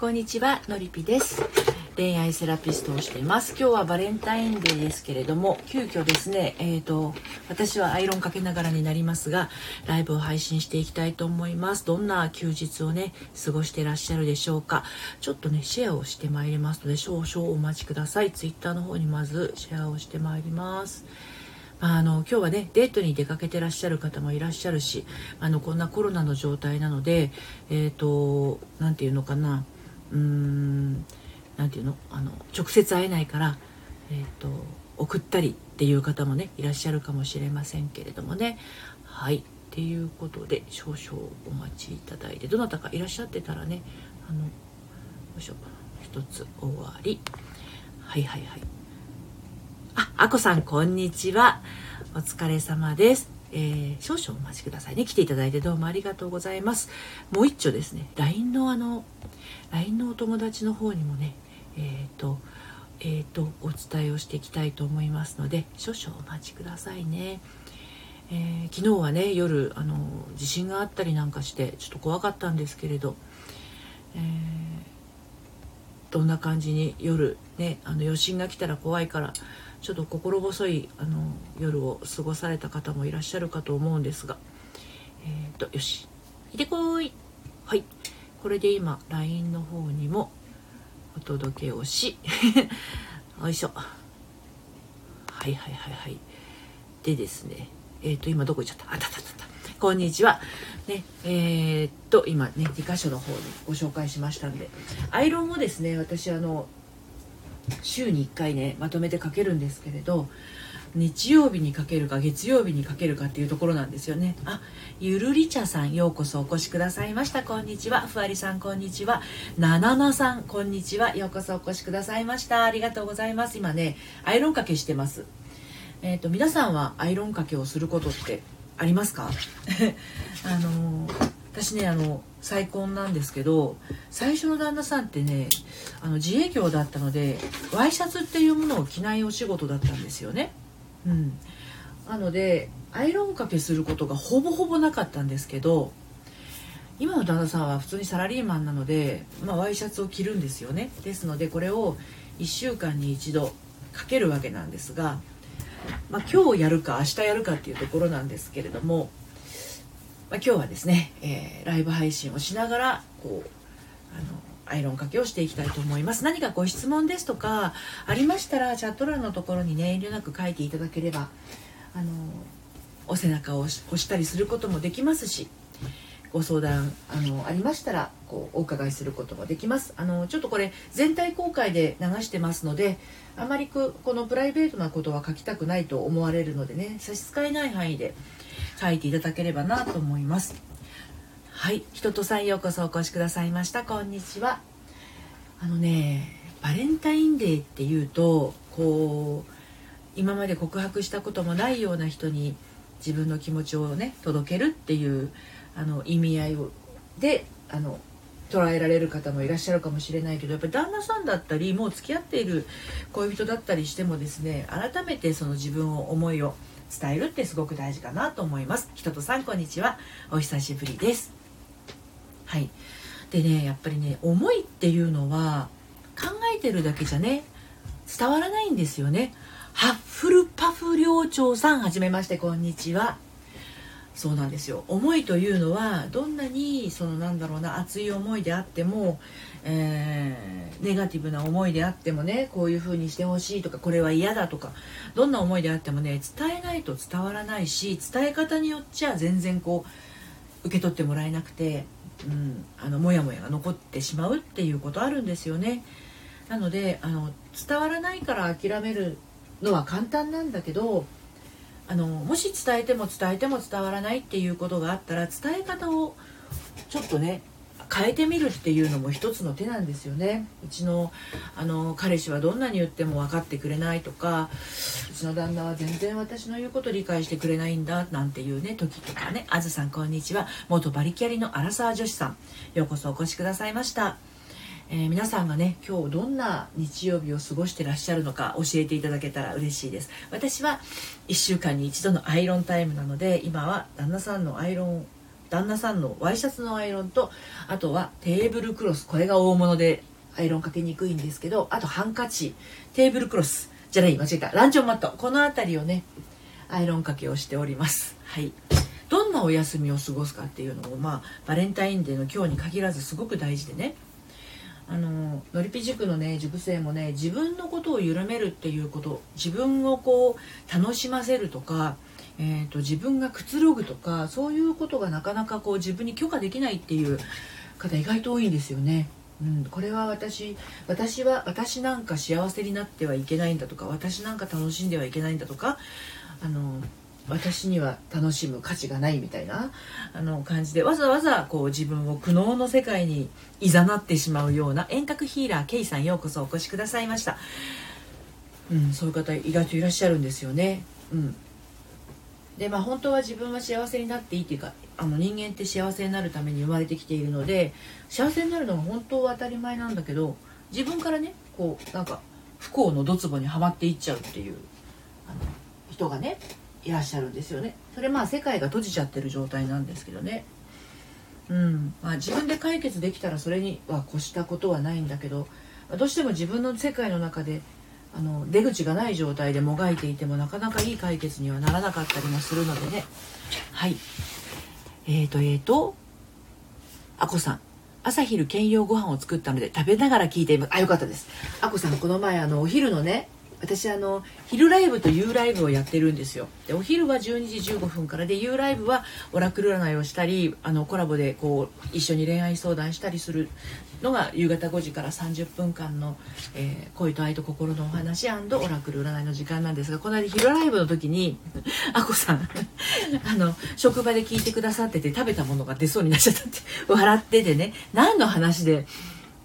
こんにちはのりぴです。恋愛セラピストをしています。今日はバレンタインデーですけれども急遽ですねえーと、私はアイロンかけながらになりますがライブを配信していきたいと思います。どんな休日をね過ごしてらっしゃるでしょうか。ちょっとねシェアをしてまいりますので少々お待ちください。ツイッターの方にまずシェアをしてまいります。あの今日はねデートに出かけてらっしゃる方もいらっしゃるしあのこんなコロナの状態なのでえっ、ー、と何て言うのかな。うーん何て言うの？あの直接会えないから、えーと、送ったりっていう方もねいらっしゃるかもしれませんけれどもね。はい。っていうことで少々お待ちいただいてどなたかいらっしゃってたらねあのよいしょ一つ終わり。はいはいはい。あ、あこさん、こんにちは。お疲れ様です。えー、少々お待ちくださいね。来ていただいてどうもありがとうございます。もう一丁ですね、LINE のあの、LINE のお友達の方にもね、えっ、ー、と、えーと、お伝えをしていきたいと思いますので少々お待ちくださいね、えー、昨日はね夜あの地震があったりなんかしてちょっと怖かったんですけれど、えー、どんな感じに夜ねあの余震が来たら怖いからちょっと心細いあの夜を過ごされた方もいらっしゃるかと思うんですが。えっ、ー、とよし。いてこい。はい。これで今 LINE の方にもお届けをし よいしょ。はいはいはいはい。でですねえっ、ー、と今どこ行っちゃった？あたたたた。こんにちは。ねえー、っと今ね2箇所の方にご紹介しましたんで。アイロンをですね私あの週に1回ねまとめてかけるんですけれど日曜日にかけるか月曜日にかけるかっていうところなんですよね。あゆるり茶さんようこそお越しくださいました。こんにちは。ふわりさんこんにちは。なななさんこんにちは。ようこそお越しくださいました。ありがとうございます。今ねアイロンかけしてます。えっ、ー、と皆さんはアイロンかけをすることってありますか？あのー私ねあの再婚なんですけど最初の旦那さんってねあの自営業だったのでワイシャツっていうものを着ないお仕事だったんですよね。うん、なのでアイロンかけすることがほぼほぼなかったんですけど今の旦那さんは普通にサラリーマンなので、まあ、ワイシャツを着るんですよねですのでこれを1週間に1度かけるわけなんですが、まあ、今日やるか明日やるかっていうところなんですけれどもまあ、今日はですね、えー、ライブ配信をしながらこうあのアイロンかけをしていきたいと思います。何かご質問ですとかありましたらチャット欄のところにね遠慮なく書いていただければあのお背中を押したりすることもできますしご相談あのありましたらこうお伺いすることもできます。あのちょっとこれ全体公開で流してますのであまりこのプライベートなことは書きたくないと思われるのでね差し支えない範囲で書いていただければなと思います。はい。人とさんようこそお越しくださいました。こんにちは。あのねバレンタインデーっていうとこう今まで告白したこともないような人に自分の気持ちをね届けるっていうあの意味合いをであの捉えられる方もいらっしゃるかもしれないけどやっぱり旦那さんだったりもう付き合っている恋人だったりしてもですね改めてその自分を思いを伝えるってすごく大事かなと思います。人とさんこんにちは。お久しぶりです。はい。でねやっぱりね思いっていうのは考えてるだけじゃね伝わらないんですよね。ハッフルパフ寮長さんはじめましてこんにちは。そうなんですよ。思いというのはどんなにそのなんだろうな熱い思いであっても、えー、ネガティブな思いであってもねこういう風にしてほしいとかこれは嫌だとかどんな思いであってもね伝えないと伝わらないし伝え方によっちゃ全然こう受け取ってもらえなくて、うん、あのモヤモヤが残ってしまうっていうことあるんですよね。なのであの伝わらないから諦めるのは簡単なんだけどあのもし伝えても伝えても伝わらないっていうことがあったら伝え方をちょっとね変えてみるっていうのも一つの手なんですよね。うちのあの彼氏はどんなに言っても分かってくれないとかうちの旦那は全然私の言うこと理解してくれないんだなんていうね時とかね。あずさんこんにちは。元バリキャリのアラサー女子さん。ようこそお越しくださいました。えー、皆さんがね今日どんな日曜日を過ごしてらっしゃるのか教えていただけたら嬉しいです。私は1週間に1度のアイロンタイムなので今は旦那さんのアイロン旦那さんのワイシャツのアイロンとあとはテーブルクロスこれが大物でアイロンかけにくいんですけどあとハンカチテーブルクロスじゃない間違えた。ランチョンマット。この辺りをねアイロンかけをしております。はい。どんなお休みを過ごすかっていうのもまあバレンタインデーの今日に限らずすごく大事でね。あののりぴ塾のね塾生もね自分のことを緩めるっていうこと自分をこう楽しませるとか、えーと、自分がくつろぐとかそういうことがなかなかこう自分に許可できないっていう方意外と多いんですよね。うん、これは私私は私なんか幸せになってはいけないんだとか私なんか楽しんではいけないんだとかあの私には楽しむ価値がないみたいなあの感じでわざわざこう自分を苦悩の世界にいざなってしまうような遠隔ヒーラー K さんようこそお越しくださいました、うん、そういう方意外といらっしゃるんですよね、うん、でまあ本当は自分は幸せになっていいっていうかあの人間って幸せになるために生まれてきているので幸せになるのが本当は当たり前なんだけど自分からねこうなんか不幸のドツボにはまっていっちゃうっていうあの人がねいらっしゃるんですよね。それまあ世界が閉じちゃってる状態なんですけどね。うん。まあ、自分で解決できたらそれには越したことはないんだけどどうしても自分の世界の中であの出口がない状態でもがいていてもなかなかいい解決にはならなかったりもするのでね。はい。えーとえーとあこさん。朝昼兼用ご飯を作ったので食べながら聞いています。あよかったです。あこさんこの前あのお昼のね私あの昼ライブと夕ライブをやってるんですよ。でお昼は12時15分からで夕ライブはオラクル占いをしたりあのコラボでこう一緒に恋愛相談したりするのが夕方5時から30分間の、えー、恋と愛と心のお話オラクル占いの時間なんですがこの間昼ライブの時に あこさん あの職場で聞いてくださってて食べたものが出そうになっちゃったって笑っててね。何の話で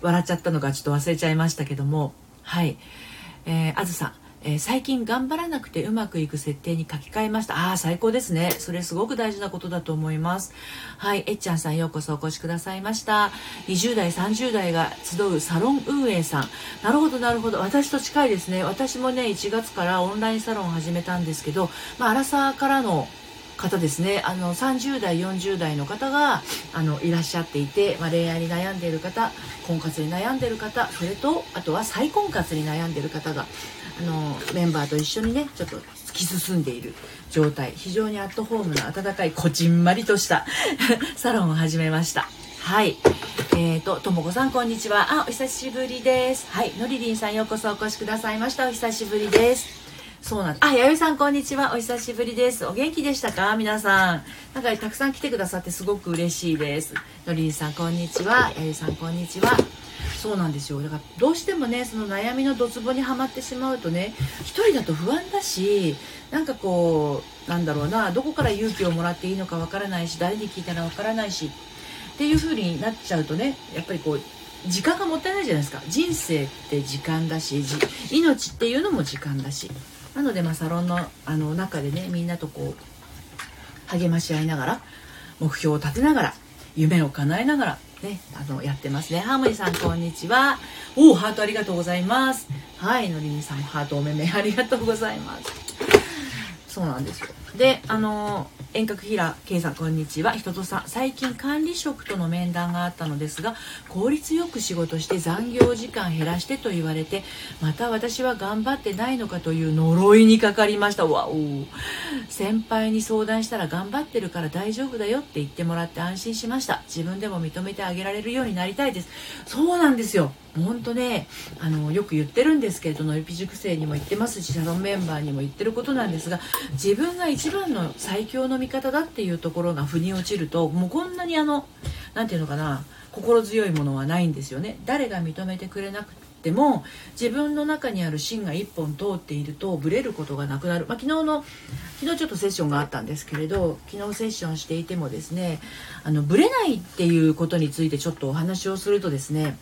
笑っちゃったのかちょっと忘れちゃいましたけども。はい。えー、あずさん、えー、最近頑張らなくてうまくいく設定に書き換えました。ああ、最高ですね。それすごく大事なことだと思います。はい、えっちゃんさんようこそお越しくださいました。20代、30代が集うサロン運営さん。なるほど、なるほど。私と近いですね。私もね、1月からオンラインサロンを始めたんですけど、まあ、アラサーからの方ですね。あの30代40代の方があのいらっしゃっていて、まあ、恋愛に悩んでいる方婚活に悩んでいる方それとあとは再婚活に悩んでいる方があのメンバーと一緒にねちょっと突き進んでいる状態。非常にアットホームな温かいこちんまりとした サロンを始めました。はい。えーと、ともこさんこんにちは。あお久しぶりです。はい。のりりんさんようこそお越しくださいました。お久しぶりです。そうなんです。あ、弥生さん、こんにちは。お久しぶりです。お元気でしたか？皆さん。なんか、たくさん来てくださってすごく嬉しいです。のりんさん、こんにちは。弥生さん、こんにちは。そうなんですよ。だから、どうしてもね、その悩みのドツボにはまってしまうとね、一人だと不安だし、なんかこう、なんだろうな、どこから勇気をもらっていいのかわからないし、誰に聞いたらわからないし、っていう風になっちゃうとね、やっぱりこう、時間がもったいないじゃないですか人生って時間だし命っていうのも時間だしなので、まあ、サロンのあの中でねみんなとこう励まし合いながら目標を立てながら夢を叶えながらねあのやってますね。ハーモニーさんこんにちは。おおハートありがとうございます。はいのりみさんハートおめめありがとうございます。そうなんですよ。であの遠隔平圭さんこんにちは人とさん最近管理職との面談があったのですが効率よく仕事して残業時間減らしてと言われてまた私は頑張ってないのかという呪いにかかりました。わお。先輩に相談したら頑張ってるから大丈夫だよって言ってもらって安心しました。自分でも認めてあげられるようになりたいです。そうなんですよ。本当ねあのよく言ってるんですけれどのりぴ塾生にも言ってますしサロンメンバーにも言ってることなんですが自分が一番の最強の味方だっていうところが腑に落ちるともうこんなにあの何て言うのかな心強いものはないんですよね。誰が認めてくれなくても自分の中にある芯が1本通っているとブレることがなくなる、まあ、昨日の昨日ちょっとセッションがあったんですけれど昨日セッションしていてもですねあのブレないっていうことについてちょっとお話をするとですね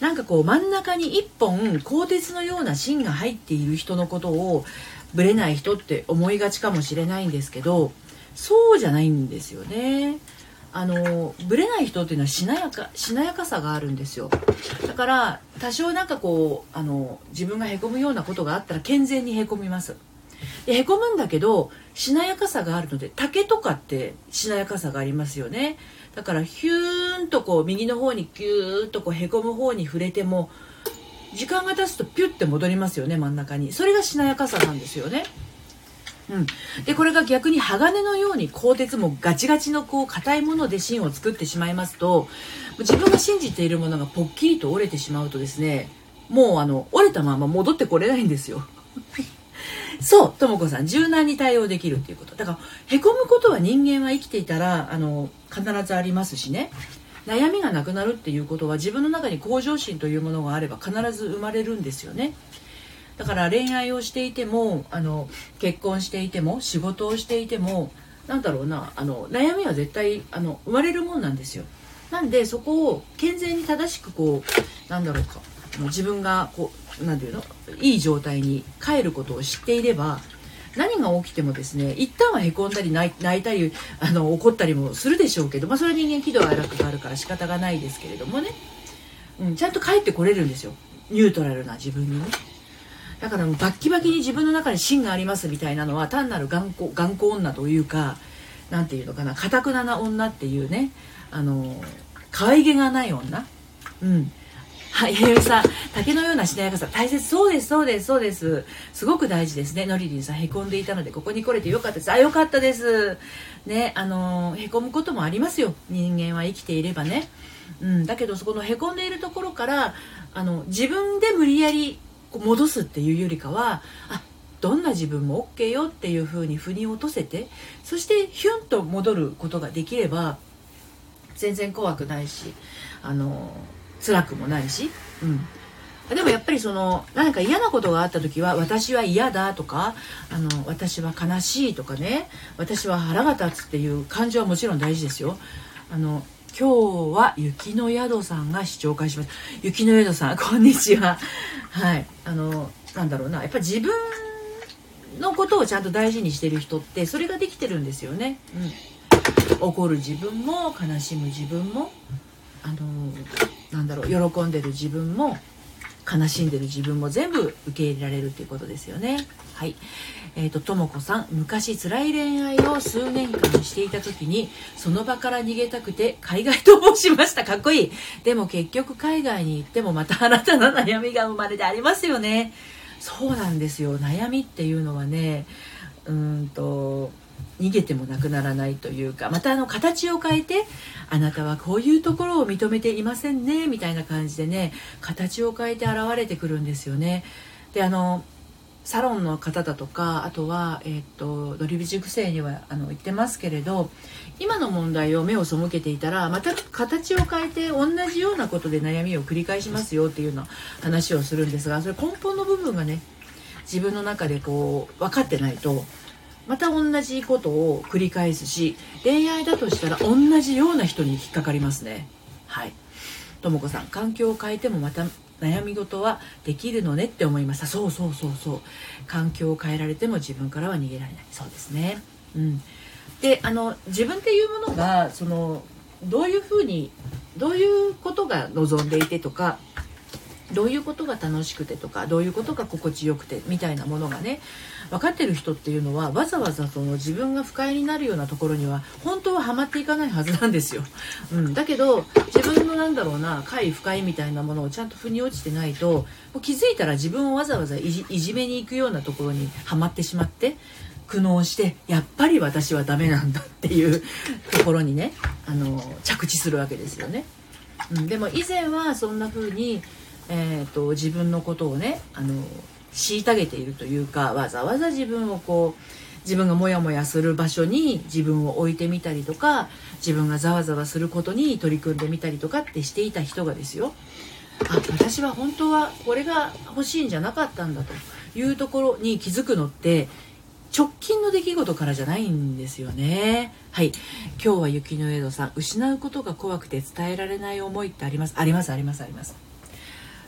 なんかこう真ん中に1本鋼鉄のような芯が入っている人のことをブレない人って思いがちかもしれないんですけどそうじゃないんですよね。あのブレない人っていうのはしなやかしなやかさがあるんですよ。だから多少なんかこうあの自分がへこむようなことがあったら健全にへこみます。でへこむんだけどしなやかさがあるので竹とかってしなやかさがありますよね。だからヒューンとこう右の方にギューッとこうへこむ方に触れても時間が経つとピュッて戻りますよね真ん中に。それがしなやかさなんですよね。うん、でこれが逆に鋼のように鋼鉄もガチガチのこう硬いもので芯を作ってしまいますと自分が信じているものがポッキリと折れてしまうとですねもうあの折れたまま戻ってこれないんですよ。そうとも子さん。柔軟に対応できるっていうこと。だからへこむことは人間は生きていたらあの必ずありますしね。悩みがなくなるっていうことは自分の中に向上心というものがあれば必ず生まれるんですよねだから恋愛をしていてもあの結婚していても仕事をしていてもなんだろうなあの悩みは絶対あの生まれるもんなんですよ。なんでそこを健全に正しくこうなんだろうか自分がこうなんていうのいい状態に帰ることを知っていれば何が起きてもですね一旦はへこんだり泣いたりあの怒ったりもするでしょうけど、まあ、それは人間喜怒哀楽があるから仕方がないですけれどもね、うん、ちゃんと帰ってこれるんですよ。ニュートラルな自分にね。だからバッキバキに自分の中に芯がありますみたいなのは単なる頑固頑固女というか何て言うのかなかたくなな女っていうねあの可愛げがない女うんはい、平さん、竹のようなしなやかさ、大切、そうです、そうです、そうです。すごく大事ですね。のりりんさん、へこんでいたので、ここに来れてよかったです。あ、よかったです。ね、あの、へこむこともありますよ。人間は生きていればね。うん、だけど、そこのへこんでいるところから、あの、自分で無理やり戻すっていうよりかは、あ、どんな自分も OK よっていう風に腑に落とせて、そしてヒュンと戻ることができれば、全然怖くないし、あの、辛くもないし、うん、でもやっぱりその何か嫌なことがあった時は私は嫌だとかあの私は悲しいとかね私は腹が立つっていう感情はもちろん大事ですよ。あの今日は雪の宿さんが視聴会します。雪の宿さんこんにちは。はい。あのなんだろうな。やっぱ自分のことをちゃんと大事にしてる人ってそれができてるんですよね、うん、怒る自分も悲しむ自分もあのなんだろう喜んでる自分も悲しんでる自分も全部受け入れられるっていうことですよね。はいえーと、とも子さん昔辛い恋愛を数年間していた時にその場から逃げたくて海外逃亡しました。かっこいい。でも結局海外に行ってもまた新たな悩みが生まれてありますよね。そうなんですよ。悩みっていうのはねうんと逃げてもなくならないというかまたあの形を変えてあなたはこういうところを認めていませんねみたいな感じでね形を変えて現れてくるんですよね。であのサロンの方だとかあとは、えーと、ドリビ塾生にはあの言ってますけれど今の問題を目を背けていたらまた形を変えて同じようなことで悩みを繰り返しますよっていうような話をするんですがそれ根本の部分がね自分の中でこう分かってないとまた同じことを繰り返すし恋愛だとしたら同じような人に引っかかりますね。はい。とも子さん環境を変えてもまた悩み事はできるのねって思いましたそうそうそうそう。環境を変えられても自分からは逃げられない。そうですね。うん。であの自分っていうものがそのどういうふうにどういうことが望んでいてとかどういうことが楽しくてとかどういうことが心地よくてみたいなものがね分かってる人っていうのはわざわざその自分が不快になるようなところには本当はハマっていかないはずなんですよ、うん、だけど自分のなんだろうな快不快みたいなものをちゃんと腑に落ちてないともう気づいたら自分をわざわざいじめに行くようなところにはまってしまって苦悩してやっぱり私はダメなんだっていうところにねあの着地するわけですよね。うん、でも以前はそんな風にえーと、自分のことをねあの虐げているというかわざわざ自分をこう自分がモヤモヤする場所に自分を置いてみたりとか自分がざわざわすることに取り組んでみたりとかってしていた人がですよ。あ私は本当はこれが欲しいんじゃなかったんだというところに気づくのって直近の出来事からじゃないんですよね。はい。今日は雪の江戸さん失うことが怖くて伝えられない思いってあります？ありますありますあります。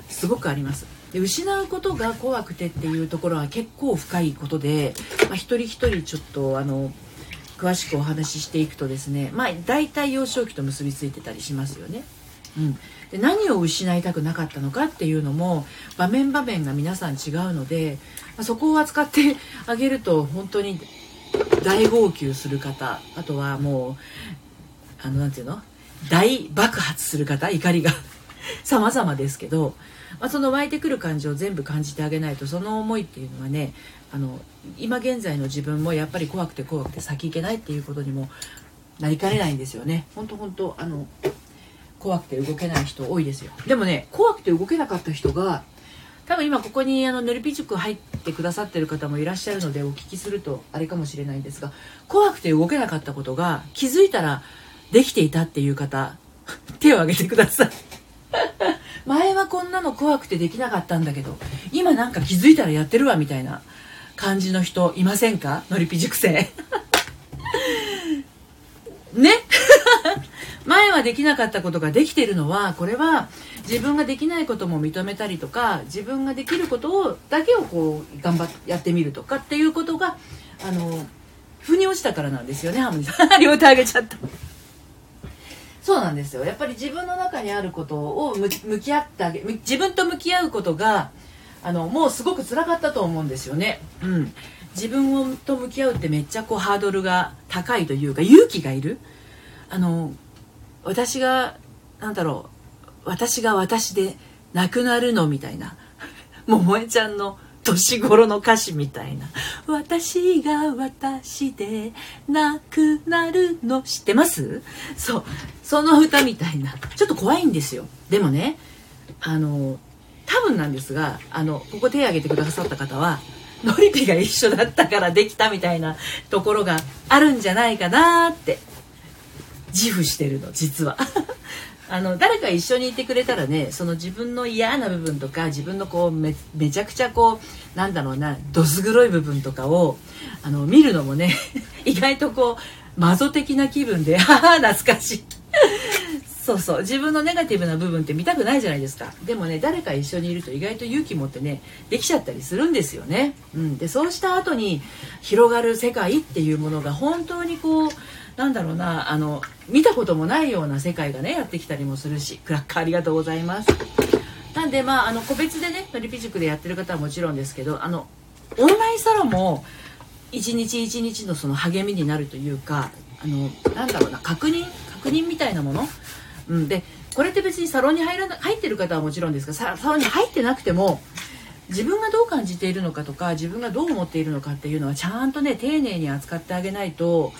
すごくあります。で失うことが怖くてっていうところは結構深いことで、まあ、一人一人ちょっとあの詳しくお話ししていくとですねまあ大体幼少期と結びついてたりしますよね。うん、で何を失いたくなかったのかっていうのも場面場面が皆さん違うので、まあ、そこを扱ってあげると本当に大号泣する方あとはもうあのなんていうの？大爆発する方怒りが 様々ですけど、まあ、その湧いてくる感情を全部感じてあげないとその思いっていうのはねあの今現在の自分もやっぱり怖くて怖くて先行けないっていうことにもなりかねないんですよね。本当本当あの怖くて動けない人多いですよ。でもね怖くて動けなかった人が多分今ここにあののりぴ塾入ってくださってる方もいらっしゃるのでお聞きするとあれかもしれないんですが怖くて動けなかったことが気づいたらできていたっていう方手を挙げてください。前はこんなの怖くてできなかったんだけど今なんか気づいたらやってるわみたいな感じの人いませんか？のりぴ塾生。ね？前はできなかったことができてるのはこれは自分ができないことも認めたりとか自分ができることをだけをこう頑張ってやってみるとかっていうことがあの腑に落ちたからなんですよねハムさん。両手上げちゃった。そうなんですよ。やっぱり自分の中にあることを向き合ってあげ自分と向き合うことがあのもうすごく辛かったと思うんですよね。うん。自分と向き合うってめっちゃこうハードルが高いというか勇気がいる。あの私がなんだろう私が私で亡くなるのみたいな。桃江ちゃんの年頃の歌詞みたいな「私が私で亡くなるの」知ってます？そう。その歌みたいな。ちょっと怖いんですよ。でもねあの多分なんですがあのここ手挙げてくださった方はノリピが一緒だったからできたみたいなところがあるんじゃないかなって。自負してるの実は。あの誰か一緒にいてくれたらねその自分の嫌な部分とか自分のこうめめちゃくちゃこうなんだろうなどす黒い部分とかをあの見るのもね 意外とこうマゾ的な気分で「はは懐かしい」そうそう。自分のネガティブな部分って見たくないじゃないですか。でもね誰か一緒にいると意外と勇気持ってねできちゃったりするんですよね、うん、でそうした後に広がる世界っていうものが本当にこうなんだろうなあの見たこともないような世界がねやってきたりもするしクラッカーありがとうございます。なんでまああの個別でねのりぴ塾でやってる方はもちろんですけどあのオンラインサロンも一日一日のその励みになるというかあのなんだろうな確認確認みたいなもの、うん、でこれって別にサロンに入らな入ってる方はもちろんですがサロンに入ってなくても自分がどう感じているのかとか自分がどう思っているのかっていうのはちゃんとね丁寧に扱ってあげないと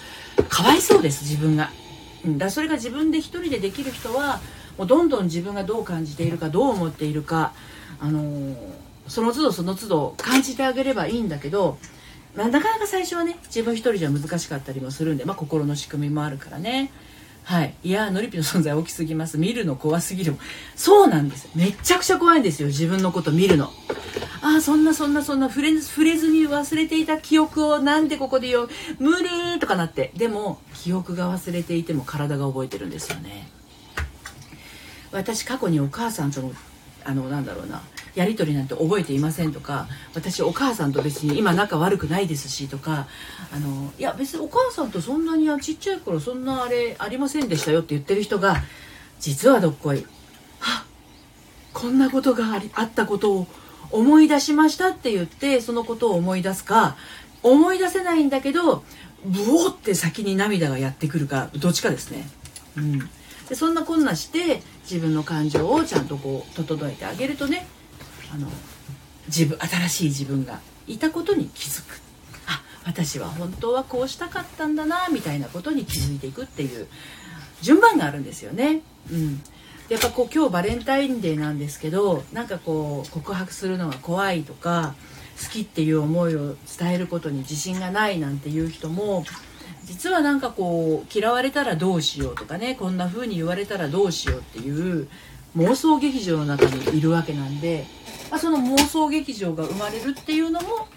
かわいそうです自分が、うん、だそれが自分で一人でできる人はもうどんどん自分がどう感じているかどう思っているか、あのー、その都度その都度感じてあげればいいんだけど、まあ、なかなか最初はね自分一人じゃ難しかったりもするんで、まあ、心の仕組みもあるからね。はい。いや、ノリピの存在大きすぎます。見るの怖すぎる。そうなんです。めちゃくちゃ怖いんですよ。自分のこと見るの。ああ、そんなそんなそんな触れ触れずに忘れていた記憶をなんでここで言う無理とかなって。でも、記憶が忘れていても体が覚えてるんですよね。私、過去にお母さんとの、あの、なんだろうな。やり取りなんて覚えていませんとか私お母さんと別に今仲悪くないですしとかあのいや別にお母さんとそんなにちっちゃい頃そんなあれありませんでしたよって言ってる人が実はどっこいはこんなことがありあったことを思い出しましたって言ってそのことを思い出すか思い出せないんだけどブオって先に涙がやってくるかどっちかですね。うん、でそんなこんなして自分の感情をちゃんとこう整えてあげるとねあの自分新しい自分がいたことに気づくあ私は本当はこうしたかったんだなみたいなことに気づいていくっていう順番があるんですよね。うんやっぱこう今日バレンタインデーなんですけどなんかこう告白するのが怖いとか好きっていう思いを伝えることに自信がないなんていう人も実はなんかこう嫌われたらどうしようとかねこんな風に言われたらどうしようっていう妄想劇場の中にいるわけなんで、まあ、その妄想劇場が生まれるっていうのも、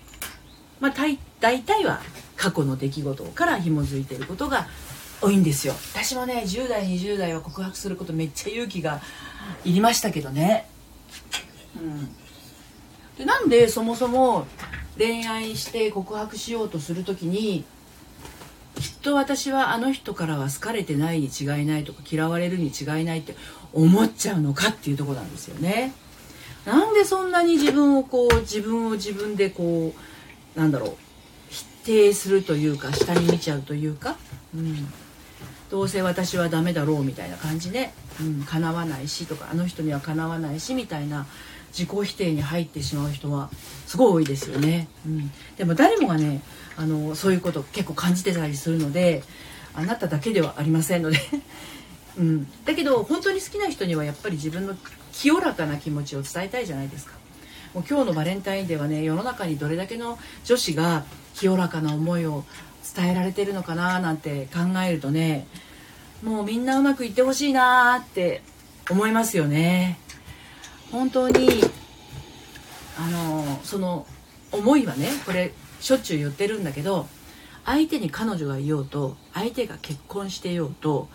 まあ、大体は過去の出来事から紐づいてることが多いんですよ。私もね10代20代は告白することめっちゃ勇気がいりましたけどね。うん。でなんでそもそも恋愛して告白しようとする時にきっと私はあの人からは好かれてないに違いないとか嫌われるに違いないって思っちゃうのかっていうとこなんですよね。なんでそんなに自分をこう自分を自分でこうなんだろう否定するというか下に見ちゃうというか、うん、どうせ私はダメだろうみたいな感じで、うん、叶わないしとかあの人にはかなわないしみたいな自己否定に入ってしまう人はすごい多いですよね、うん、でも誰もがねあのそういうこと結構感じてたりするのであなただけではありませんので。うん、だけど本当に好きな人にはやっぱり自分の清らかな気持ちを伝えたいじゃないですか。もう今日のバレンタインデーはね世の中にどれだけの女子が清らかな思いを伝えられてるのかななんて考えるとねもうみんなうまくいってほしいなって思いますよね。本当にあのその思いはねこれしょっちゅう言ってるんだけど相手に彼女がいようと相手が結婚してようと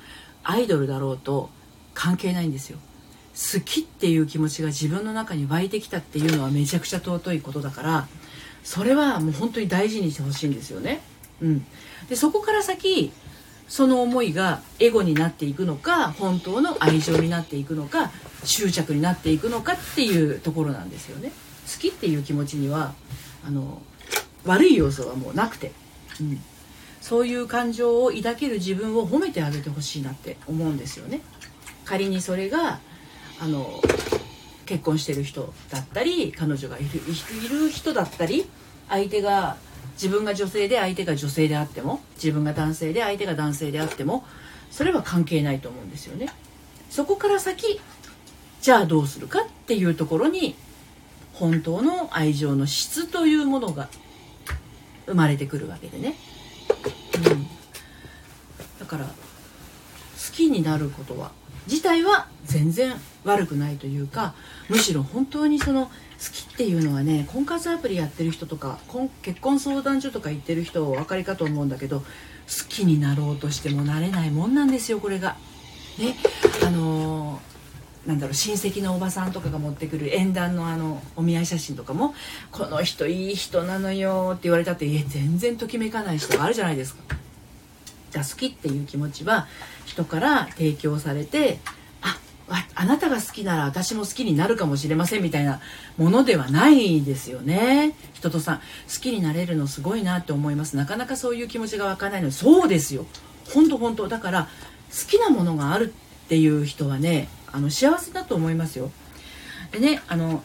アイドルだろうと関係ないんですよ好きっていう気持ちが自分の中に湧いてきたっていうのはめちゃくちゃ尊いことだからそれはもう本当に大事にしてほしいんですよね。うん、でそこから先その思いがエゴになっていくのか本当の愛情になっていくのか執着になっていくのかっていうところなんですよね。好きっていう気持ちにはあの悪い要素はもうなくて、うん、そういう感情を抱ける自分を褒めてあげてほしいなって思うんですよね。仮にそれがあの結婚してる人だったり彼女がいるいる人だったり相手が自分が女性で相手が女性であっても自分が男性で相手が男性であってもそれは関係ないと思うんですよね。そこから先じゃあどうするかっていうところに本当の愛情の質というものが生まれてくるわけでね。うん、だから好きになることは自体は全然悪くないというかむしろ本当にその好きっていうのはね婚活アプリやってる人とか結婚相談所とか行ってる人お分かりかと思うんだけど好きになろうとしてもなれないもんなんですよこれが。ねあのーなんだろう親戚のおばさんとかが持ってくる縁談のあのお見合い写真とかも「この人いい人なのよ」って言われたっていえ全然ときめかない人があるじゃないですか。じゃ好きっていう気持ちは人から提供されてああなたが好きなら私も好きになるかもしれませんみたいなものではないですよね。人とさん好きになれるのすごいなって思います。なかなかそういう気持ちが湧かないの。そうですよ。本当本当。だから好きなものがあるっていう人はねあの幸せだと思いますよ。でねあの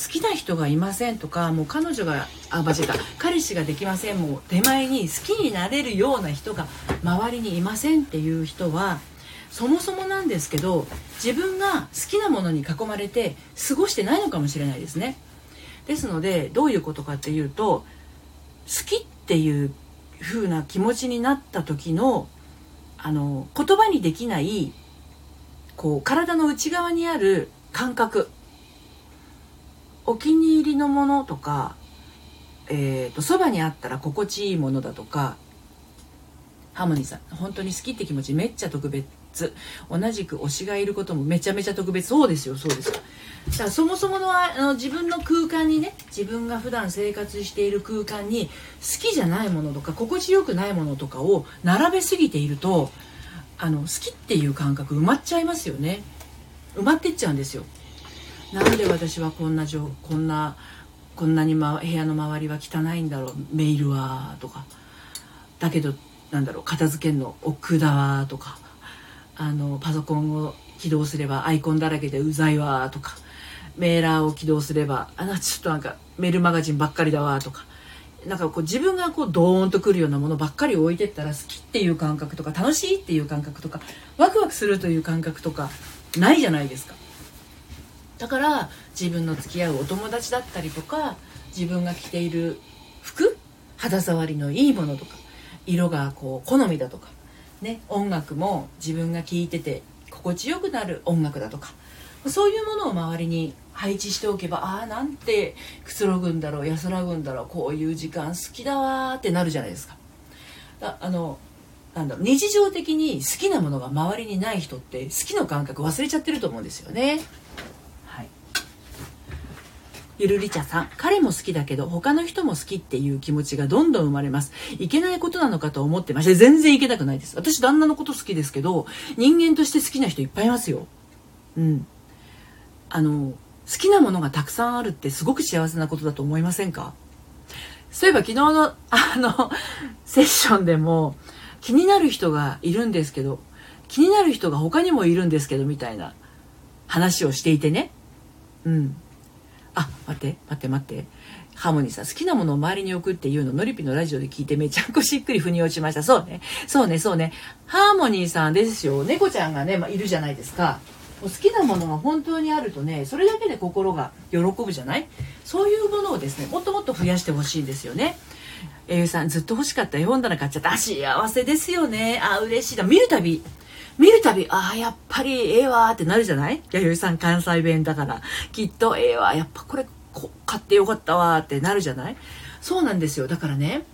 好きな人がいませんとかもう彼女があ間違えた。彼氏ができません。もう手前に好きになれるような人が周りにいませんっていう人はそもそもなんですけど自分が好きなものに囲まれて過ごしてないのかもしれないですね。ですのでどういうことかっていうと好きっていう風な気持ちになった時のあの言葉にできないこう体の内側にある感覚お気に入りのものとかえーと、そばにあったら心地いいものだとかハーモニーさん本当に好きって気持ちめっちゃ特別。同じく推しがいることもめちゃめちゃ特別。そうですよそうです。よだからそもそものあの自分の空間にね自分が普段生活している空間に好きじゃないものとか心地よくないものとかを並べすぎているとあの好きっていう感覚埋まっちゃいますよね。埋まってっちゃうんですよ。なんで私はこんなこんなこんなに、ま、部屋の周りは汚いんだろう。メールはとか。だけどなんだろう片付けんの奥だわとか。あのパソコンを起動すればアイコンだらけでうざいわとか。メーラーを起動すればあちょっとなんかメールマガジンばっかりだわとか。なんかこう自分がこうドーンとくるようなものばっかり置いてったら好きっていう感覚とか楽しいっていう感覚とかワクワクするという感覚とかないじゃないですか。だから自分の付き合うお友達だったりとか自分が着ている服肌触りのいいものとか色がこう好みだとかね、音楽も自分が聴いてて心地よくなる音楽だとかそういうものを周りに配置しておけばああなんてくつろぐんだろう安らぐんだろうこういう時間好きだわってなるじゃないですか。あのなんだろう日常的に好きなものが周りにない人って好きの感覚忘れちゃってると思うんですよね。はい。ゆるりちゃさん彼も好きだけど他の人も好きっていう気持ちがどんどん生まれます。いけないことなのかと思ってました全然いけたくないです。私旦那のこと好きですけど人間として好きな人いっぱいいますよ。うん。あの好きなものがたくさんあるってすごく幸せなことだと思いませんか？そういえば昨日のあのセッションでも気になる人がいるんですけど気になる人が他にもいるんですけどみたいな話をしていてね。うん。あ待って待って待って。ハーモニーさん好きなものを周りに置くっていうの？ノリピのラジオで聞いてめちゃくしっくり腑に落ちました。そうね。そうねそうね。ハーモニーさんですよ。猫ちゃんがね、まあ、いるじゃないですか。好きなものが本当にあるとねそれだけで心が喜ぶじゃない？そういうものをですねもっともっと増やしてほしいんですよね。えゆさんずっと欲しかった絵本棚買っちゃった。幸せですよね。あ嬉しいな見るたび。見るたびああやっぱりええわってなるじゃない？弥生さん関西弁だから。きっとええわ。やっぱこれ買ってよかったわってなるじゃない？そうなんですよ。だからね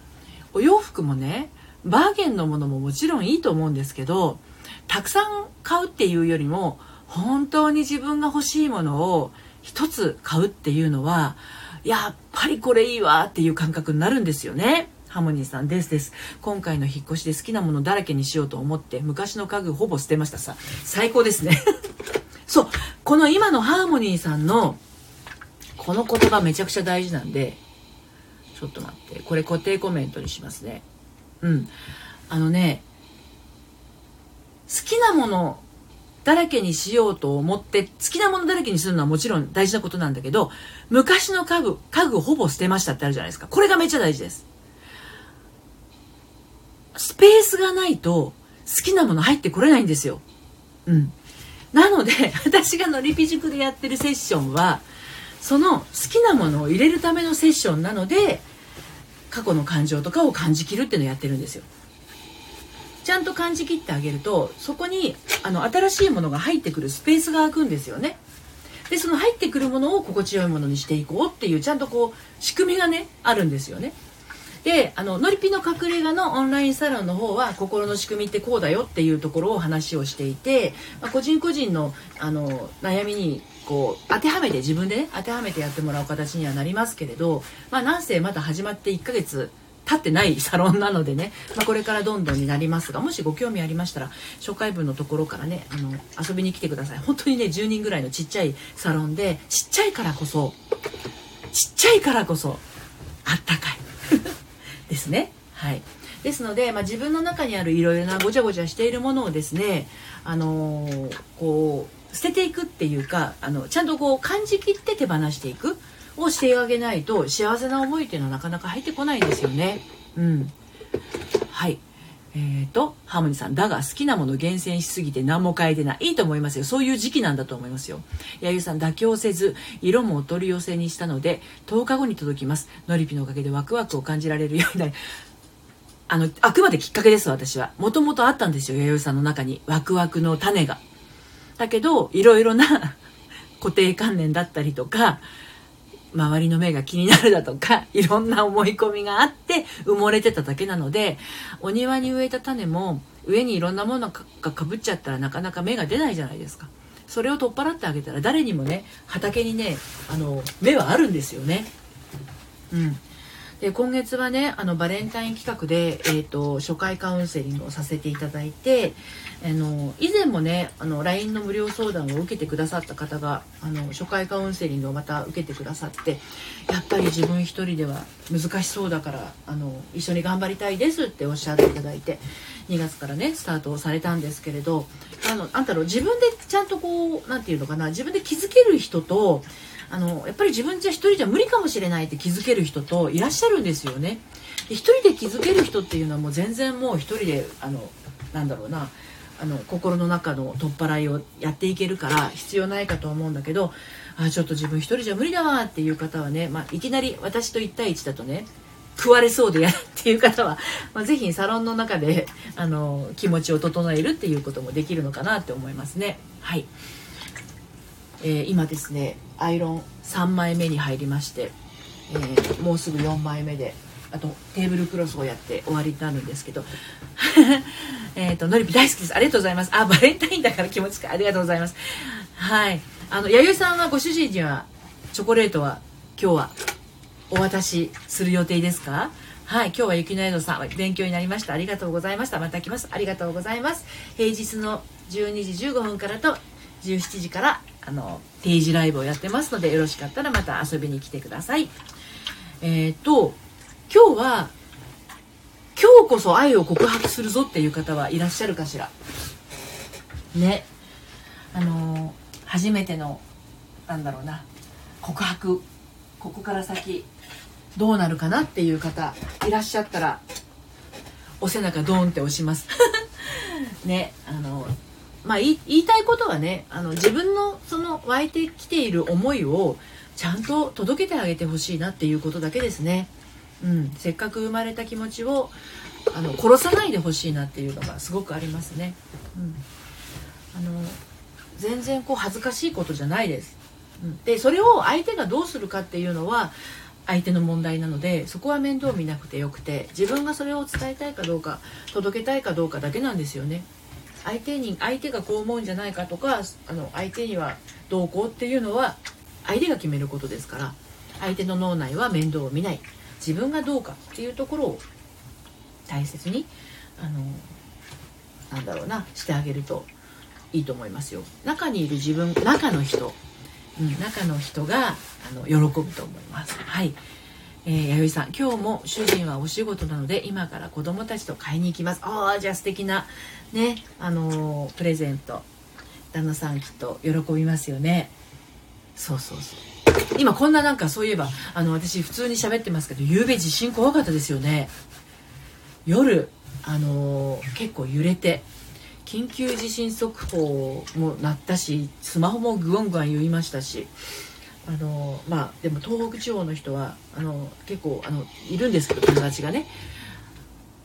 お洋服もねバーゲンのものももちろんいいと思うんですけどたくさん買うっていうよりも本当に自分が欲しいものを一つ買うっていうのはやっぱりこれいいわっていう感覚になるんですよね。ハモニーさんですです。今回の引っ越しで好きなものだらけにしようと思って昔の家具ほぼ捨てましたさ。最高ですね。そう。この今のハーモニーさんのこの言葉めちゃくちゃ大事なんでちょっと待って。これ固定コメントにしますね。うん。あのね好きなものだらけにしようと思って好きなものだらけにするのはもちろん大事なことなんだけど昔の家具家具ほぼ捨てましたってあるじゃないですか。これがめっちゃ大事です。スペースがないと好きなもの入ってこれないんですよ。うん。なので私がのりぴ塾でやってるセッションはその好きなものを入れるためのセッションなので過去の感情とかを感じきるっていうのをやってるんですよ。ちゃんと感じきってあげるとそこにあの新しいものが入ってくるスペースが空くんですよね。でその入ってくるものを心地よいものにしていこうっていうちゃんとこう仕組みがねあるんですよね。であののりぴの隠れ家のオンラインサロンの方は心の仕組みってこうだよっていうところを話をしていて、まあ、個人個人のあの悩みにこう当てはめて自分でね当てはめてやってもらう形にはなりますけれど、まあ、なんせまだ始まって1ヶ月経ってないサロンなのでね、まあ、これからどんどんになりますがもしご興味ありましたら初回分のところからねあの遊びに来てください。本当にね10人ぐらいのちっちゃいサロンでちっちゃいからこそちっちゃいからこそあったかい。ですね。はい。ですので、まあ、自分の中にあるいろいろなごちゃごちゃしているものをですねあのー、こう捨てていくっていうかあのちゃんとこう感じきって手放していく。をしてあげないと幸せな思いっていうのはなかなか入ってこないんですよね。うん。はい。えーと、ハーモニーさん、だが好きなもの厳選しすぎて何も変えてない。いいと思いますよ。そういう時期なんだと思いますよ。やゆさん、妥協せず、色もお取り寄せにしたので、10日後に届きます。のりぴのおかげでワクワクを感じられるようになり、あの、あくまできっかけです、私は。もともとあったんですよ、やゆさんの中に。ワクワクの種が。だけど、いろいろな 固定観念だったりとか、周りの目が気になるだとか いろんな思い込みがあって埋もれてただけなのでお庭に植えた種も上にいろんなものがかぶっちゃったらなかなか芽が出ないじゃないですか。それを取っ払ってあげたら誰にもね畑にねあの芽はあるんですよね。うん。で今月はねあのバレンタイン企画で、えーと、初回カウンセリングをさせていただいてあの以前もねあの LINE の無料相談を受けてくださった方があの初回カウンセリングをまた受けてくださってやっぱり自分一人では難しそうだからあの一緒に頑張りたいですっておっしゃっていただいて2月からねスタートをされたんですけれどあのあんたの自分でちゃんとこう何て言うのかな自分で気づける人とあのやっぱり自分じゃ一人じゃ無理かもしれないって気づける人といらっしゃるんですよね。で一人で気づける人っていうのはもう全然もう一人であのなんだろうなあの心の中の取っ払いをやっていけるから必要ないかと思うんだけどあちょっと自分一人じゃ無理だわっていう方はね、まあ、いきなり私と1対1だとね食われそうでやるっていう方は、まあ、ぜサロンの中であの気持ちを整えるっていうこともできるのかなって思いますね。はい、えー、今ですねアイロン3枚目に入りまして、えー、もうすぐ4枚目であとテーブルクロスをやって終わりになるんですけど えっとのりぴ大好きですありがとうございますあバレンタインだから気持ちかありがとうございますはいあの弥生さんはご主人にはチョコレートは今日はお渡しする予定ですか？はい、今日は雪の江戸さん勉強になりました。ありがとうございました。また来ます。ありがとうございます。平日の12時15分からと17時からあの定時ライブをやってますのでよろしかったらまた遊びに来てください。えっ、と今日は今日こそ愛を告白するぞっていう方はいらっしゃるかしら。ね。あの初めてのなんだろうな告白。ここから先どうなるかなっていう方いらっしゃったらお背中ドーンって押します。ね。あのまあ言いたいことはねあの自分のその湧いてきている思いをちゃんと届けてあげてほしいなっていうことだけですね、うん、せっかく生まれた気持ちをあの殺さないでほしいなっていうのがすごくありますね、うん、あの全然こう恥ずかしいことじゃないです、うん、でそれを相手がどうするかっていうのは相手の問題なのでそこは面倒見なくてよくて自分がそれを伝えたいかどうか届けたいかどうかだけなんですよね。相手に相手がこう思うんじゃないかとかあの相手にはどうこうっていうのは相手が決めることですから。相手の脳内は面倒を見ない。自分がどうかっていうところを大切にあのなんだろうなしてあげるといいと思いますよ。中にいる自分中の人、うん、中の人があの喜ぶと思います。はい。えー、弥生さん今日も主人はお仕事なので今から子供たちと買いに行きます。ああじゃあ素敵なねあのー、プレゼント。旦那さんきっと喜びますよね。そうそうそう。今こんななんかそういえばあの私普通に喋ってますけど夕べ地震怖かったですよね。夜あのー、結構揺れて緊急地震速報も鳴ったしスマホもグワングワン言いましたしあのまあでも東北地方の人はあの結構あのいるんですけど友達がね。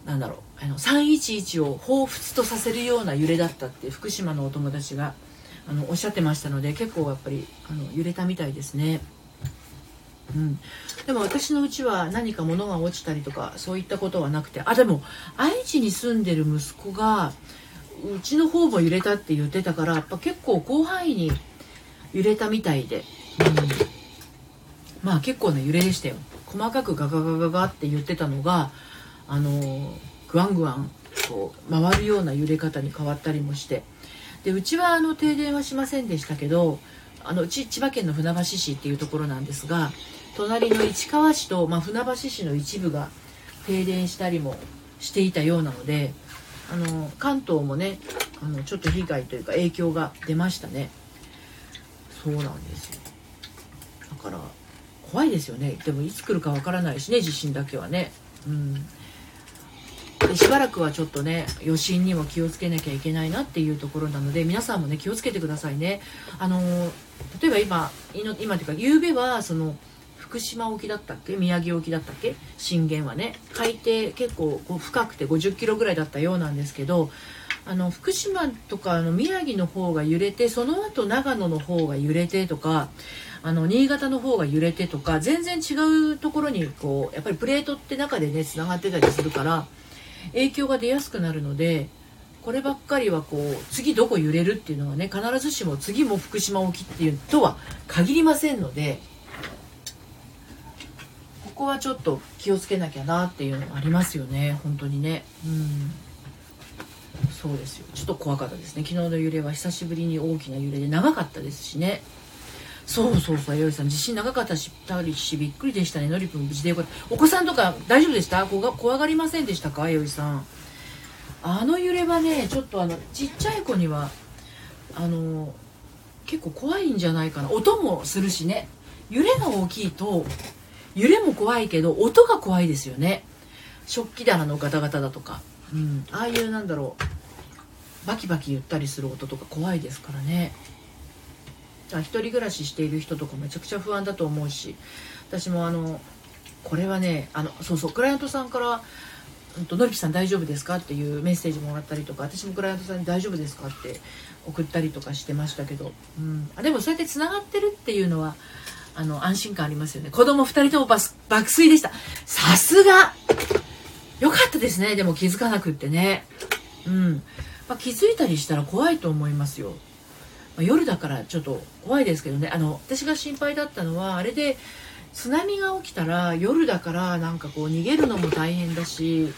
なんだろうあの311を彷彿とさせるような揺れだったって福島のお友達があのおっしゃってましたので結構やっぱりあの揺れたみたいですね。うん、でも私のうちは何か物が落ちたりとかそういったことはなくてあでも愛知に住んでる息子がうちの方も揺れたって言ってたからやっぱ結構広範囲に揺れたみたいで。まあ結構な揺れでしたよ。細かくガガガガガって言ってたのがあのグワングワンこう回るような揺れ方に変わったりもして。でうちはあの停電はしませんでしたけどあのうち千葉県の船橋市っていうところなんですが隣の市川市と、まあ、船橋市の一部が停電したりもしていたようなのであの関東もねあのちょっと被害というか影響が出ましたね。そうなんですよ。から怖いですよね。でもいつ来るかわからないしね地震だけはね。うん。でしばらくはちょっとね余震にも気をつけなきゃいけないなっていうところなので皆さんもね気をつけてくださいね。あの例えば今今というか夕べはその福島沖だったっけ？宮城沖だったっけ？震源はね。海底結構こう深くて50キロぐらいだったようなんですけどあの福島とかあの宮城の方が揺れてその後長野の方が揺れてとかあの新潟の方が揺れてとか全然違うところにこうやっぱりプレートって中でねつながってたりするから影響が出やすくなるのでこればっかりはこう次どこ揺れるっていうのはね必ずしも次も福島沖っていうとは限りませんのでここはちょっと気をつけなきゃなっていうのがありますよね本当にね。うん。そうですよ。ちょっと怖かったですね。昨日の揺れは久しぶりに大きな揺れで長かったですしね。そうそうそう弥生さん。地震長かったしたりしびっくりでしたね。のりくん無事でよかった。お子さんとか大丈夫でした？こが怖がりませんでしたか？弥生さん。あの揺れはねちょっとあのちっちゃい子にはあの結構怖いんじゃないかな。音もするしね。揺れが大きいと揺れも怖いけど音が怖いですよね。食器棚のガタガタだとか、うん、ああいうなんだろう。バキバキ言ったりする音とか怖いですからね。あ一人暮らししている人とかめちゃくちゃ不安だと思うし私もあのこれはねあのそうそうクライアントさんから「うんと、のりきさん大丈夫ですか?」っていうメッセージもらったりとか私もクライアントさんに「大丈夫ですか?」って送ったりとかしてましたけど、うん、あでもそうやってつながってるっていうのはあの安心感ありますよね。子供2人とも爆睡でした。さすが！よかったですね。でも気づかなくってね。うん、まあ、気づいたりしたら怖いと思いますよ。まあ、夜だからちょっと怖いですけどね。あの私が心配だったのはあれで津波が起きたら夜だからなんかこう逃げるのも大変だし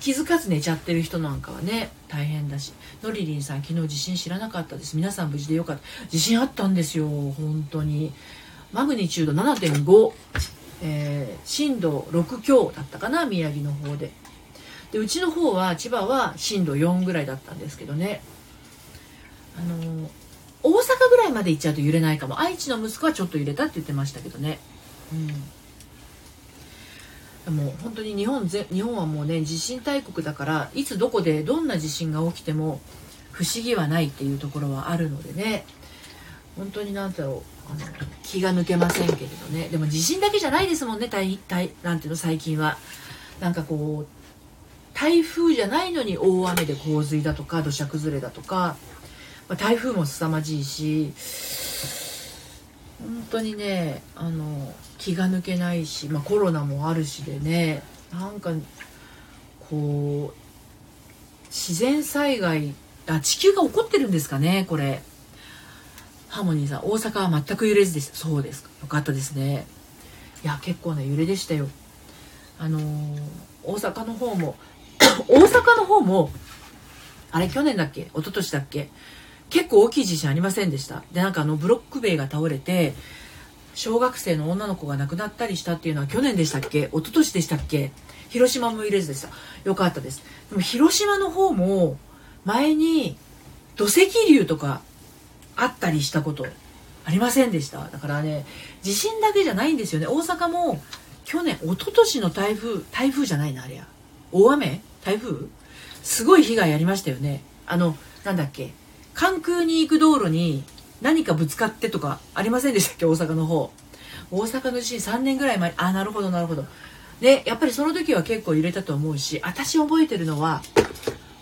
気づかず寝ちゃってる人なんかはね大変だし。のりりんさん昨日地震知らなかったです。皆さん無事でよかった。地震あったんですよ本当に。マグニチュード7.5、えー、震度6強だったかな宮城の方で。でうちの方は千葉は震度4ぐらいだったんですけどね。あの、大阪ぐらいまで行っちゃうと揺れないかも。愛知の息子はちょっと揺れたって言ってましたけどね。うん。も本当に日本ぜ日本はもうね地震大国だからいつどこでどんな地震が起きても不思議はないっていうところはあるのでね。本当に何だろうあの気が抜けませんけれどね。でも地震だけじゃないですもんね大体なんていうの最近は。なんかこう台風じゃないのに大雨で洪水だとか土砂崩れだとか、まあ、台風も凄まじいし本当にねあの気が抜けないし、まあ、コロナもあるしでねなんかこう自然災害あ地球が起こってるんですかねこれ。ハーモニーさん大阪は全く揺れずです。そうですか。よかったですね。いや結構な揺れでしたよ。あのー、大阪の方も 大阪の方もあれ去年だっけ？一昨年だっけ？結構大きい地震ありませんでした。でなんかあのブロック塀が倒れて小学生の女の子が亡くなったりしたっていうのは去年でしたっけ？一昨年でしたっけ？広島も入れずでした。よかったです。でも広島の方も前に土石流とかあったりしたことありませんでした。だからね地震だけじゃないんですよね。大阪も去年一昨年の台風台風じゃないなあれや。大雨？台風？すごい被害ありましたよね。あのなんだっけ？関空に行く道路に何かぶつかってとかありませんでしたっけ？大阪の方。大阪の地震3年ぐらい前。あなるほどなるほど。でやっぱりその時は結構揺れたと思うし私覚えてるのは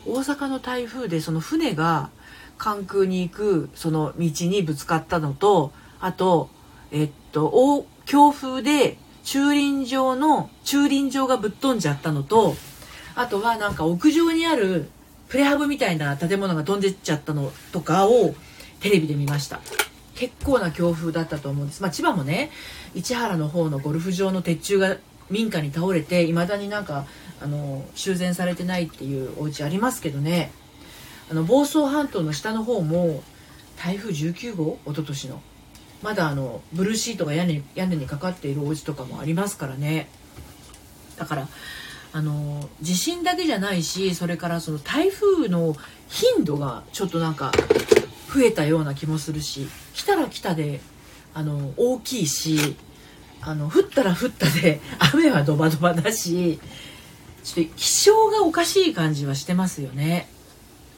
大阪の台風でその船が関空に行くその道にぶつかったのとあとえっと強風で駐輪場の駐輪場がぶっ飛んじゃったのとあとはなんか屋上にあるプレハブみたいな建物が飛んでっちゃったのとかをテレビで見ました。結構な強風だったと思うんです、まあ、千葉もね市原の方のゴルフ場の鉄柱が民家に倒れていまだになんかあの修繕されてないっていうお家ありますけどね。あの房総半島の下の方も台風19号一昨年のまだあのブルーシートが屋根屋根にかかっているお家とかもありますからね。だからあの地震だけじゃないしそれからその台風の頻度がちょっとなんか増えたような気もするし来たら来たであの大きいしあの降ったら降ったで雨はドバドバだしちょっと気象がおかしい感じはしてますよね。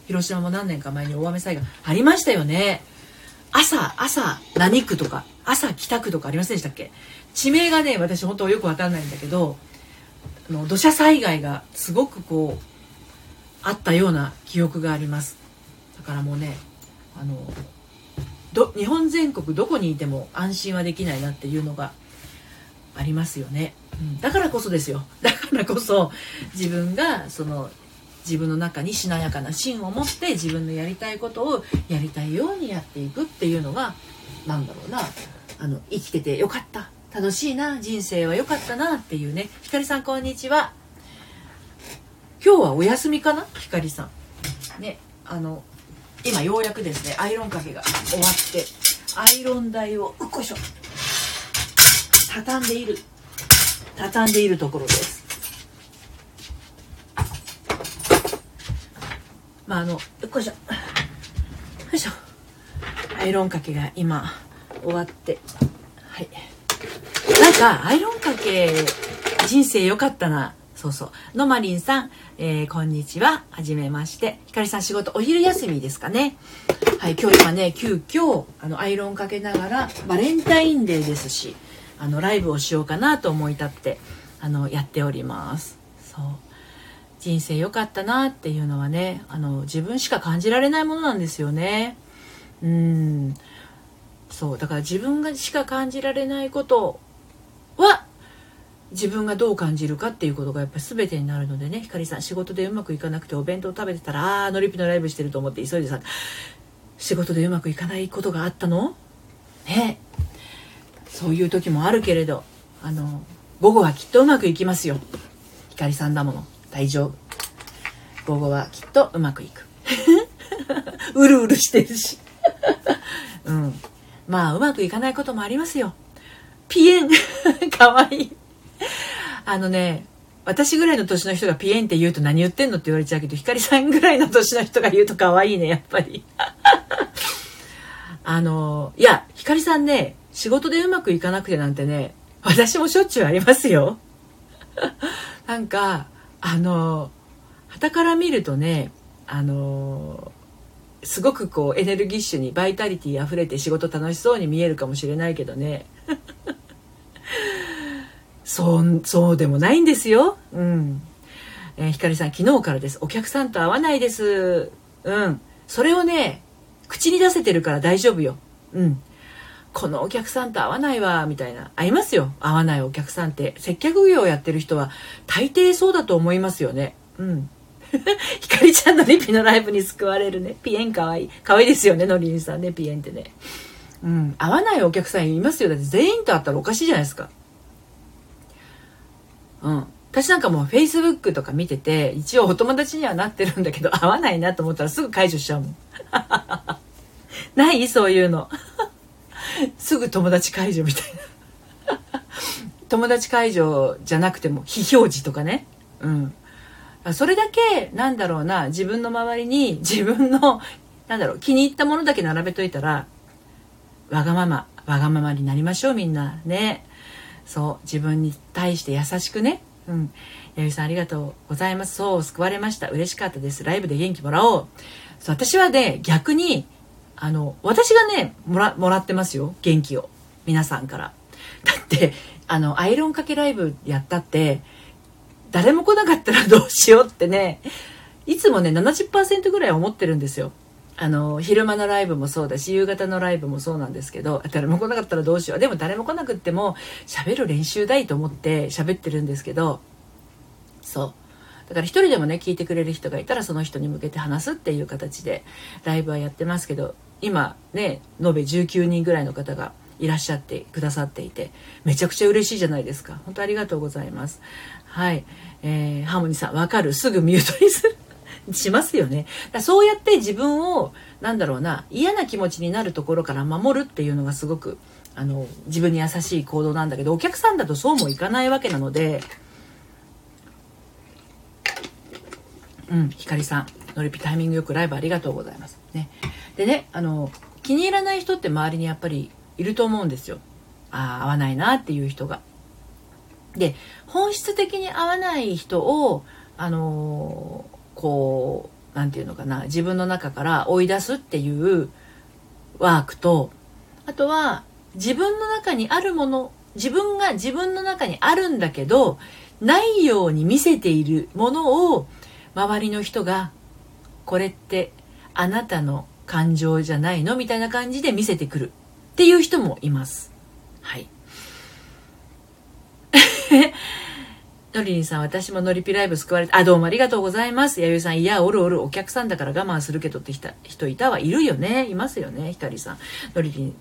広島も何年か前に大雨災害ありましたよね。朝朝何区とか朝北区とかありませんでしたっけ？地名がね私本当よく分かんないんだけどの土砂災害がすごくこうあったような記憶があります。だからもうねあのど日本全国どこにいても安心はできないなっていうのがありますよね、うん、だからこそですよ。だからこそ自分がその自分の中にしなやかな芯を持って自分のやりたいことをやりたいようにやっていくっていうのが何だろうな。あの生きててよかった。楽しいな人生は良かったなっていうね。ひかりさんこんにちは。今日はお休みかな？ひかりさん。ねあの今ようやくですねアイロンかけが終わってアイロン台をうっこいしょ。畳んでいる。畳んでいるところです。まああのうっこいしょ。よいしょ。アイロンかけが今終わって。はい。なんかアイロンかけ人生良かったなそうそう。のまりんさん、えー、こんにちは。はじめまして。ひかりさん仕事お昼休みですかね。はい、今日今ね、急遽、あの、アイロンかけながら、バレンタインデーですし、あの、ライブをしようかなと思い立って、あの、やっております。そう。人生良かったなっていうのはね、あの、自分しか感じられないものなんですよね。うん。そう。だから自分がしか感じられないことは自分がどう感じるかっていうことがやっぱり全てになるのでね。ひかりさん仕事でうまくいかなくてお弁当食べてたらああのりぴのライブしてると思って急いでさ仕事でうまくいかないことがあったの？ね。そういう時もあるけれどあの午後はきっとうまくいきますよ。ひかりさんだもの。大丈夫。午後はきっとうまくいく。うるうるしてるし。うん。まあうまくいかないこともありますよ。ピエン。かわいい。あのね私ぐらいの年の人がピエンって言うと何言ってんのって言われちゃうけどひかりさんぐらいの年の人が言うと可愛いねやっぱり。あのいやひかりさんね仕事でうまくいかなくてなんてね私もしょっちゅうありますよ。なんかあの傍から見るとねあのすごくこうエネルギッシュにバイタリティ溢れて仕事楽しそうに見えるかもしれないけどね。そうそうでもないんですよ。うん。えー、ひかりさん昨日からです。お客さんと会わないです。うん。それをね口に出せてるから大丈夫よ。うん。このお客さんと会わないわみたいな。会いますよ。会わないお客さんって。接客業をやってる人は大抵そうだと思いますよね。うん。ひかりちゃんのリピのライブに救われるね。ピエンかわいい。かわいいですよねのりんさんねピエンってね。うん。会わないお客さんいますよ。だって全員と会ったらおかしいじゃないですか。うん。私なんかもう Facebook とか見てて一応お友達にはなってるんだけど 会わないなと思ったらすぐ解除しちゃうもん。ない？そういうの。すぐ友達解除みたいな。友達解除じゃなくても非表示とかね。うん。それだけなんだろうな。自分の周りに自分のなんだろう気に入ったものだけ並べといたらわがままわがままになりましょうみんな。ね。そう自分に対して優しくね。うん。弥生さんありがとうございます。そう救われました。嬉しかったです。ライブで元気もらおう。そう私はね逆にあの私がねもらもらってますよ。元気を。皆さんから。だってあのアイロンかけライブやったって誰も来なかったらどうしようってね。いつもね70%ぐらい思ってるんですよ。あの昼間のライブもそうだし夕方のライブもそうなんですけど誰も来なかったらどうしよう。でも誰も来なくっても喋る練習だいと思って喋ってるんですけどそう。だから一人でもね聞いてくれる人がいたらその人に向けて話すっていう形でライブはやってますけど今ね延べ19人ぐらいの方がいらっしゃってくださっていてめちゃくちゃ嬉しいじゃないですか。本当ありがとうございます。はい、えー、ハーモニーさんわかる。すぐミュートにする。しますよね。だそうやって自分をなんだろうな嫌な気持ちになるところから守るっていうのがすごくあの自分に優しい行動なんだけどお客さんだとそうもいかないわけなのでうんひかりさんのりぴタイミングよくライブありがとうございます。ね。でねあの気に入らない人って周りにやっぱりいると思うんですよ。ああ合わないなっていう人が。で本質的に合わない人をあのー、こう何て言うのかな自分の中から追い出すっていうワークとあとは自分の中にあるもの自分が自分の中にあるんだけどないように見せているものを周りの人がこれってあなたの感情じゃないの？みたいな感じで見せてくるっていう人もいます。はい。のりりんさん、私ものりぴライブ救われて、あ、どうもありがとうございます。やゆさん、いや、おるおる、お客さんだから我慢するけどって人いたはいるよね。いますよね、ひかりさん。のりりん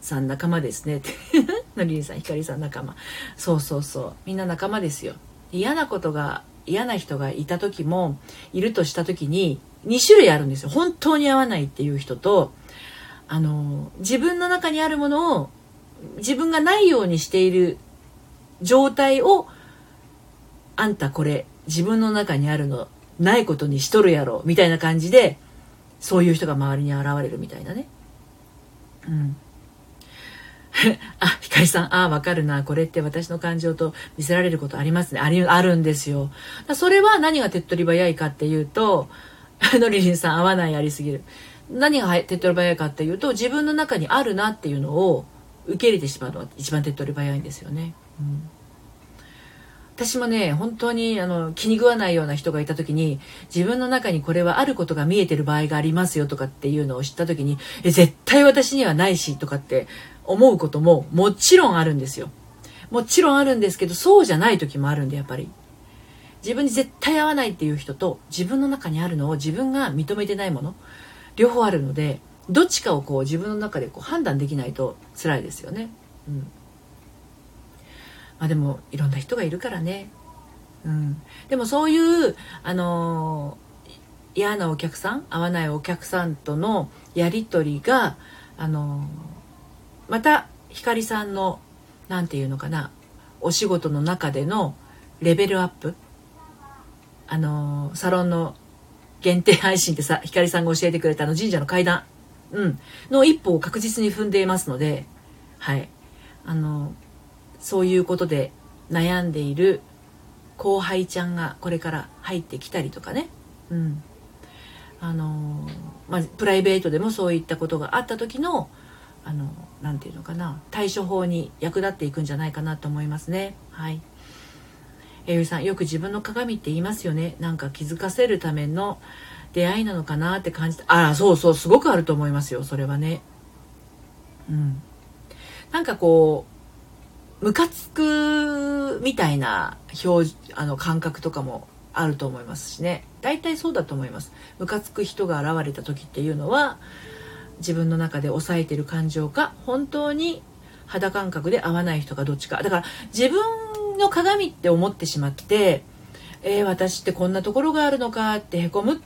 さん仲間ですね。のりりんさん、ひかりさん仲間。そうそうそう。みんな仲間ですよ。嫌なことが、嫌な人がいた時も、いるとした時に、2種類あるんですよ本当に合わないっていう人とあの自分の中にあるものを自分がないようにしている状態をあんたこれ自分の中にあるのないことにしとるやろみたいな感じでそういう人が周りに現れるみたいなね。うん。あ、ひかりさん、ああ、わかるな。これって私の感情と見せられることありますね。あり、あるんですよ。それは何が手っ取り早いかっていうと、のりりんさん合わないありすぎる何が手っ取り早いかっていうと自分の中にあるなっていうのを受け入れてしまうのが一番手っ取り早いんですよね、うん、私もね本当にあの気に食わないような人がいた時に自分の中にこれはあることが見えてる場合がありますよとかっていうのを知った時にえ絶対私にはないしとかって思うことももちろんあるんですよ。もちろんあるんですけどそうじゃない時もあるんでやっぱり。自分に絶対合わないっていう人と自分の中にあるのを自分が認めてないもの両方あるのでどっちかをこう自分の中でこう判断できないと辛いですよね。うん。まあ、でもいろんな人がいるからね。うん、でもそういう、あの嫌なお客さん合わないお客さんとのやり取りがあのまた光さんの何て言うのかなお仕事の中でのレベルアップ。あのサロンの限定配信ってさ光さんが教えてくれたあの神社の階段、うん、の一歩を確実に踏んでいますので。はい。あのそういうことで悩んでいる後輩ちゃんがこれから入ってきたりとかね、うん。あのまあ、プライベートでもそういったことがあった時のあのなて言うのかな。対処法に役立っていくんじゃないかなと思いますね。はい。えゆさんよく自分の鏡って言いますよね。なんか気づかせるための出会いなのかなって感じて。ああそうそうすごくあると思いますよそれはね。うん。なんかこうムカつくみたいな表あの感覚とかもあると思いますしね。大体そうだと思います。ムカつく人が現れた時っていうのは自分の中で抑えてる感情か本当に肌感覚で合わない人かどっちか。だから自分の鏡って思ってしまってえー、私ってこんなところがあるのかってへこむっ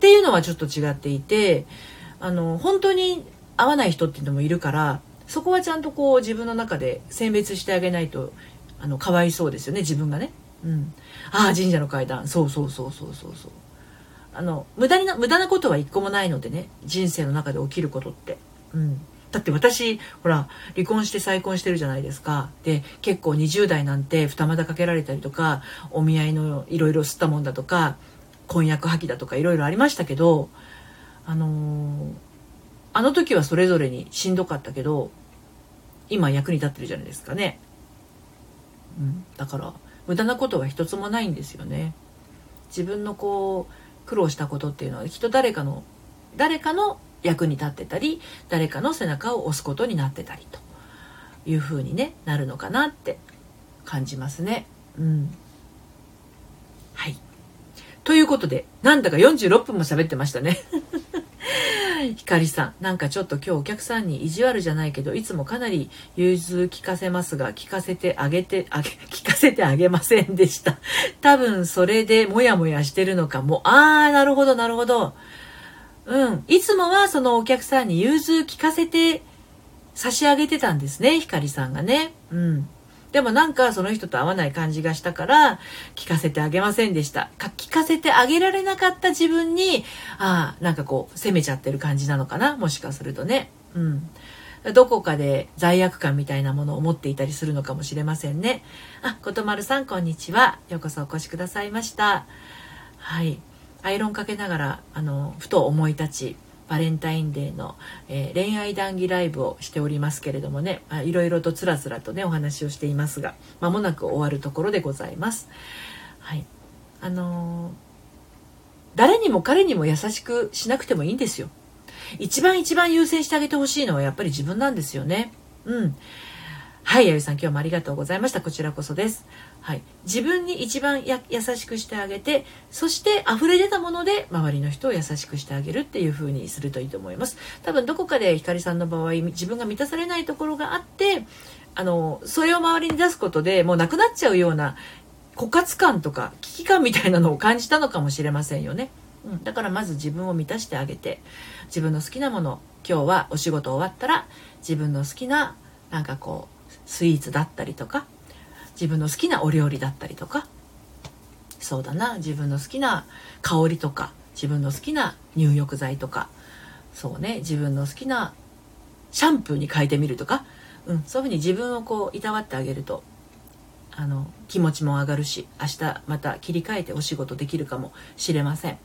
ていうのはちょっと違っていてあの本当に合わない人っていうのもいるからそこはちゃんとこう自分の中で選別してあげないとあのかわいそうですよね。自分がね。うん、ああ神社の階段。そうそうそうそうそうそう。あの無駄にな無駄なことは一個もないのでね。人生の中で起きることって。うん。だって私ほら離婚して再婚してるじゃないですか。で結構20代なんて二股かけられたりとかお見合いのいろいろ吸ったもんだとか婚約破棄だとかいろいろありましたけどあのー、あの時はそれぞれにしんどかったけど今役に立ってるじゃないですかね、うん、だから無駄なことは一つもないんですよね。自分のこう苦労したことっていうのはきっと誰かの誰かの役に立ってたり誰かの背中を押すことになってたりという風にねなるのかなって感じますね。うん、はい。ということでなんだか46分も喋ってましたね。ひかりさん、なんかちょっと今日お客さんに意地悪じゃないけど、いつもかなり融通聞かせますが、聞かせてあげて、あげ、聞かせてあげませんでした。多分それでモヤモヤしてるのかも。あー、なるほど、なるほど。うん。いつもはそのお客さんに融通聞かせて差し上げてたんですね、ひかりさんがね。うん。でもなんかその人と合わない感じがしたから聞かせてあげませんでした。聞かせてあげられなかった自分に、ああ、なんかこう責めちゃってる感じなのかな？もしかするとね。うん。どこかで罪悪感みたいなものを持っていたりするのかもしれませんね。あ、ことまるさんこんにちは。ようこそお越しくださいました。はい。アイロンかけながら、あの、ふと思い立ち、バレンタインデーの、えー、恋愛談義ライブをしておりますけれどもね、まあ、いろいろとつらつらとねお話をしていますが間もなく終わるところでございます。はいあのー、誰にも彼にも優しくしなくてもいいんですよ。一番一番優先してあげてほしいのはやっぱり自分なんですよね。うん。はい、やゆさん今日もありがとうございました。こちらこそです。はい、自分に一番や優しくしてあげてそして溢れ出たもので周りの人を優しくしてあげるっていう風にするといいと思います多分どこかでひかりさんの場合自分が満たされないところがあってあのそれを周りに出すことでもうなくなっちゃうような枯渇感とか危機感みたいなのを感じたのかもしれませんよね、うん、だからまず自分を満たしてあげて自分の好きなもの今日はお仕事終わったら自分の好きななんかこうスイーツだったりとか自分の好きなお料理だったりとかそうだな自分の好きな香りとか自分の好きな入浴剤とかそうね自分の好きなシャンプーに変えてみるとか、うん、そういうふうに自分をこういたわってあげるとあの気持ちも上がるし明日また切り替えてお仕事できるかもしれません。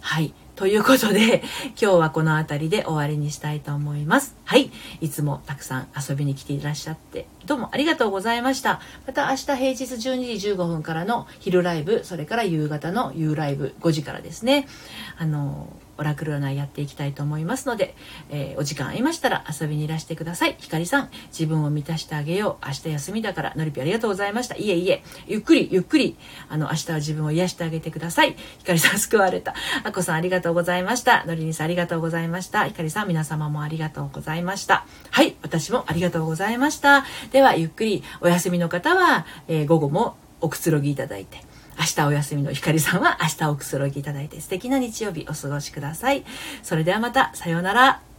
はいということで、今日はこの辺りで終わりにしたいと思います。はい。いつもたくさん遊びに来ていらっしゃって、どうもありがとうございました。また明日平日12時15分からの昼ライブ、それから夕方の夕ライブ5時からですね。あの、オラクル占いやっていきたいと思いますので、えー、お時間ありましたら遊びにいらしてください。ひかりさん、自分を満たしてあげよう。明日休みだから、のりぴありがとうございました。いえいえ、ゆっくりゆっくり、あの、明日は自分を癒してあげてください。ひかりさん救われた。あこさんありがとうございました。のりにさんありがとうございました。ひかりさん皆様もありがとうございました。はい、私もありがとうございました。では、ゆっくりお休みの方は、えー、午後もおくつろぎいただいて、明日お休みのひかりさんは明日おくつろぎいただいて素敵な日曜日お過ごしください。それではまた、さようなら。